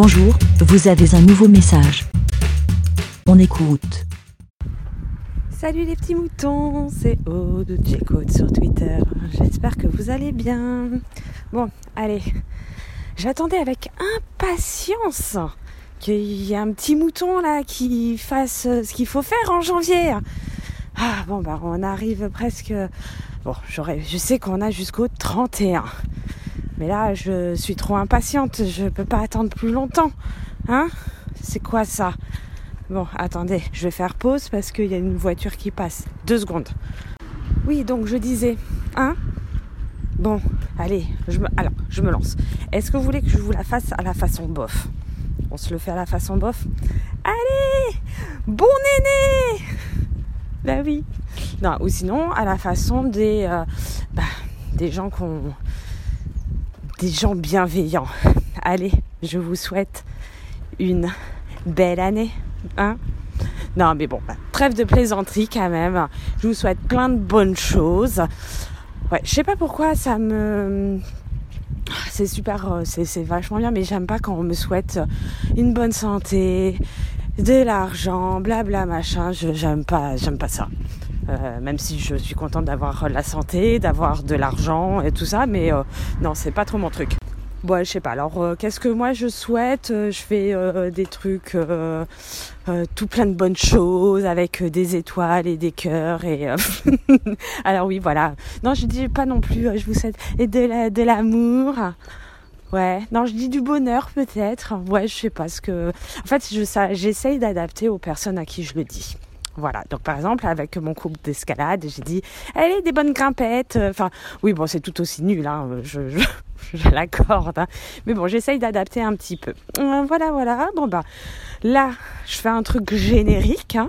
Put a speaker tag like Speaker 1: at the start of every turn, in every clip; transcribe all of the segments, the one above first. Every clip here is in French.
Speaker 1: Bonjour, vous avez un nouveau message. On écoute.
Speaker 2: Salut les petits moutons, c'est Aude J-Code sur Twitter. J'espère que vous allez bien. Bon, allez, j'attendais avec impatience qu'il y ait un petit mouton là qui fasse ce qu'il faut faire en janvier. Ah bon bah on arrive presque. Bon, je sais qu'on a jusqu'au 31. Mais là, je suis trop impatiente, je peux pas attendre plus longtemps. Hein? C'est quoi ça? Bon, attendez, je vais faire pause parce qu'il y a une voiture qui passe. Deux secondes. Oui, donc je disais, hein? Bon, allez, je me, alors, je me lance. Est-ce que vous voulez que je vous la fasse à la façon bof? On se le fait à la façon bof? Allez Bon néné Bah oui. Non, ou sinon, à la façon des, euh, bah, des gens qu'on des gens bienveillants. Allez, je vous souhaite une belle année. Hein non, mais bon, bah, trêve de plaisanterie quand même. Je vous souhaite plein de bonnes choses. Ouais, je sais pas pourquoi ça me. C'est super, euh, c'est vachement bien, mais j'aime pas quand on me souhaite une bonne santé, de l'argent, blabla machin. J'aime pas, j'aime pas ça. Euh, même si je suis contente d'avoir la santé, d'avoir de l'argent et tout ça, mais euh, non, c'est pas trop mon truc. Bon, je sais pas. Alors, euh, qu'est-ce que moi je souhaite Je fais des trucs, tout plein de bonnes choses avec des étoiles et des cœurs et. Alors oui, voilà. Non, je dis pas non plus. je vous souhaite et de l'amour. Ouais, non, je dis du bonheur peut-être. Ouais, je sais pas ce que. En fait, j'essaye d'adapter aux personnes à qui je le dis. Voilà. Donc, par exemple, avec mon couple d'escalade, j'ai dit, allez, des bonnes grimpettes. Enfin, oui, bon, c'est tout aussi nul, hein, je, je, je l'accorde. Hein. Mais bon, j'essaye d'adapter un petit peu. Euh, voilà, voilà. Bon, bah, là, je fais un truc générique. Hein.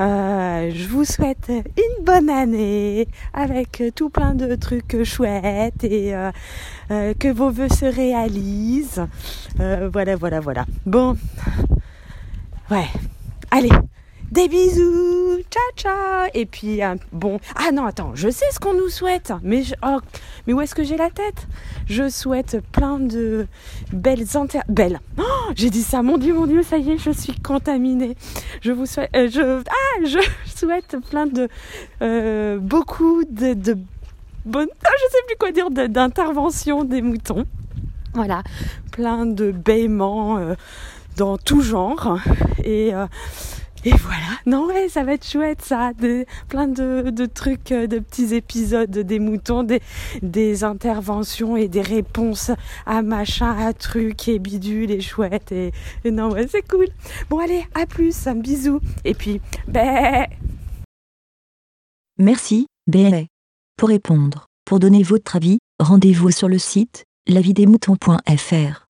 Speaker 2: Euh, je vous souhaite une bonne année avec tout plein de trucs chouettes et euh, euh que vos voeux se réalisent. Euh, voilà, voilà, voilà. Bon, ouais. Allez, des bisous, ciao ciao. Et puis bon, ah non attends, je sais ce qu'on nous souhaite, mais oh, mais où est-ce que j'ai la tête? Je souhaite plein de belles inter, belles. Oh, j'ai dit ça, mon dieu, mon dieu, ça y est, je suis contaminée. Je vous souhaite, euh, je ah, je souhaite plein de euh, beaucoup de, de bonnes, ah, je sais plus quoi dire, d'intervention des moutons. Voilà, plein de baiements euh, dans tout genre et et voilà, non ouais, ça va être chouette ça, plein de, trucs, euh, de petits épisodes des moutons, des, interventions et des réponses à machin, à trucs et bidules et chouettes et, non ouais, c'est cool. Bon allez, à plus, un bisou et puis ben.
Speaker 1: Merci, bé. Pour répondre, pour donner votre avis, rendez-vous sur le site lavidesmoutons.fr.